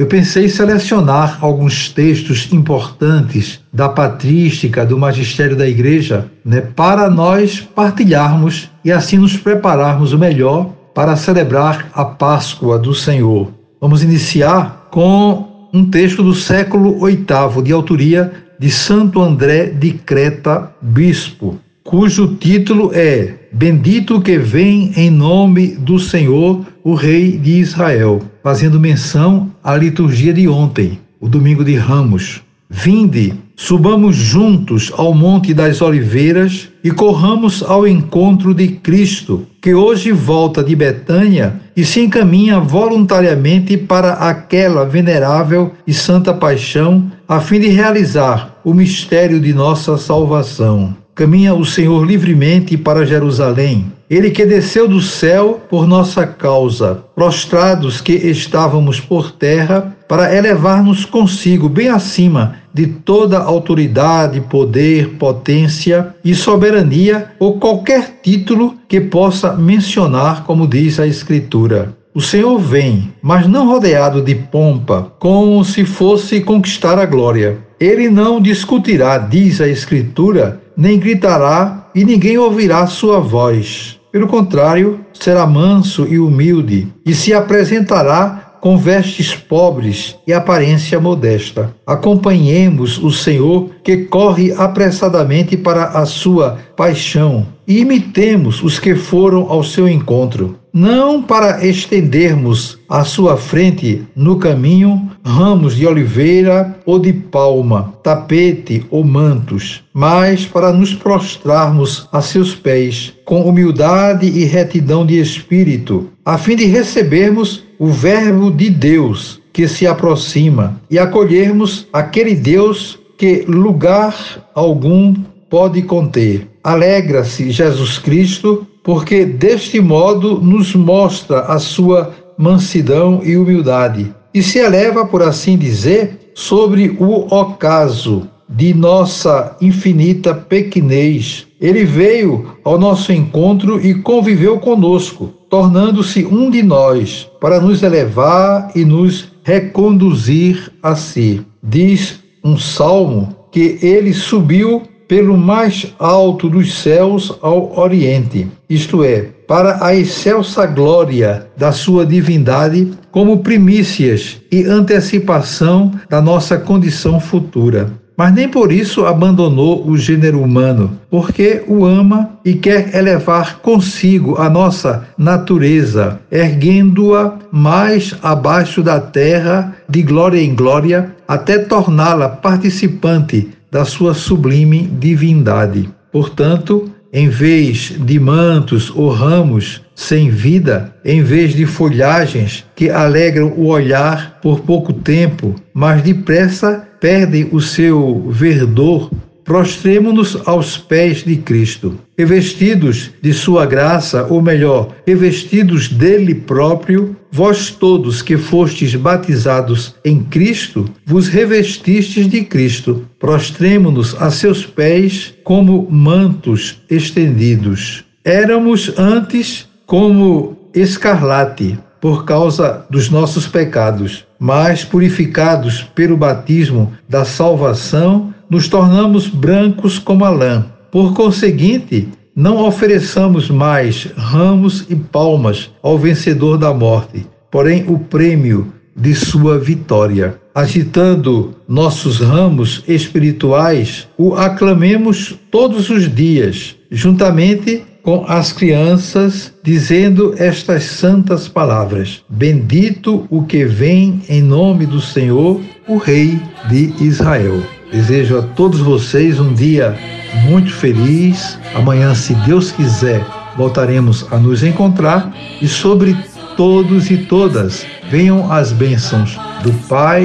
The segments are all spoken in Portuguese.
eu pensei selecionar alguns textos importantes da patrística do magistério da igreja, né, para nós partilharmos e assim nos prepararmos o melhor para celebrar a Páscoa do Senhor. Vamos iniciar com um texto do século VIII, de autoria de Santo André de Creta, bispo, cujo título é Bendito que vem em nome do Senhor, o Rei de Israel, fazendo menção à liturgia de ontem, o domingo de Ramos. Vinde, subamos juntos ao Monte das Oliveiras e corramos ao encontro de Cristo, que hoje volta de Betânia e se encaminha voluntariamente para aquela venerável e santa paixão, a fim de realizar o mistério de nossa salvação caminha o Senhor livremente para Jerusalém. Ele que desceu do céu por nossa causa, prostrados que estávamos por terra, para elevar-nos consigo bem acima de toda autoridade, poder, potência e soberania ou qualquer título que possa mencionar, como diz a Escritura. O Senhor vem, mas não rodeado de pompa, como se fosse conquistar a glória. Ele não discutirá, diz a Escritura, nem gritará e ninguém ouvirá sua voz. Pelo contrário, será manso e humilde e se apresentará com vestes pobres e aparência modesta. Acompanhemos o Senhor que corre apressadamente para a sua paixão e imitemos os que foram ao seu encontro não para estendermos à sua frente no caminho ramos de oliveira ou de palma, tapete ou mantos, mas para nos prostrarmos a seus pés com humildade e retidão de espírito, a fim de recebermos o Verbo de Deus que se aproxima e acolhermos aquele Deus que lugar algum pode conter. Alegra-se Jesus Cristo porque deste modo nos mostra a sua mansidão e humildade, e se eleva, por assim dizer, sobre o ocaso de nossa infinita pequenez. Ele veio ao nosso encontro e conviveu conosco, tornando-se um de nós, para nos elevar e nos reconduzir a si. Diz um salmo que ele subiu pelo mais alto dos céus ao oriente, isto é, para a excelsa glória da sua divindade, como primícias e antecipação da nossa condição futura. Mas nem por isso abandonou o gênero humano, porque o ama e quer elevar consigo a nossa natureza, erguendo-a mais abaixo da terra, de glória em glória, até torná-la participante da sua sublime divindade. Portanto, em vez de mantos ou ramos sem vida, em vez de folhagens que alegram o olhar por pouco tempo, mas depressa perdem o seu verdor Prostremo-nos aos pés de Cristo, revestidos de Sua graça, ou melhor, revestidos dele próprio, vós todos que fostes batizados em Cristo, vos revestistes de Cristo. Prostremo-nos a seus pés como mantos estendidos. Éramos antes como escarlate, por causa dos nossos pecados, mas purificados pelo batismo da salvação, nos tornamos brancos como a lã. Por conseguinte, não ofereçamos mais ramos e palmas ao vencedor da morte, porém o prêmio de sua vitória. Agitando nossos ramos espirituais, o aclamemos todos os dias, juntamente com as crianças, dizendo estas santas palavras: Bendito o que vem em nome do Senhor, o Rei de Israel. Desejo a todos vocês um dia muito feliz. Amanhã, se Deus quiser, voltaremos a nos encontrar e sobre todos e todas venham as bênçãos do Pai,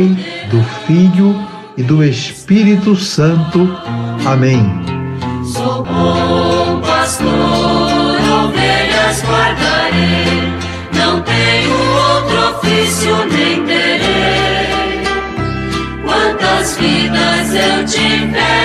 do Filho e do Espírito Santo. Amém. Sou bom pastor, ovelhas guardarei, não tenho outro ofício nem terei. Eu tiver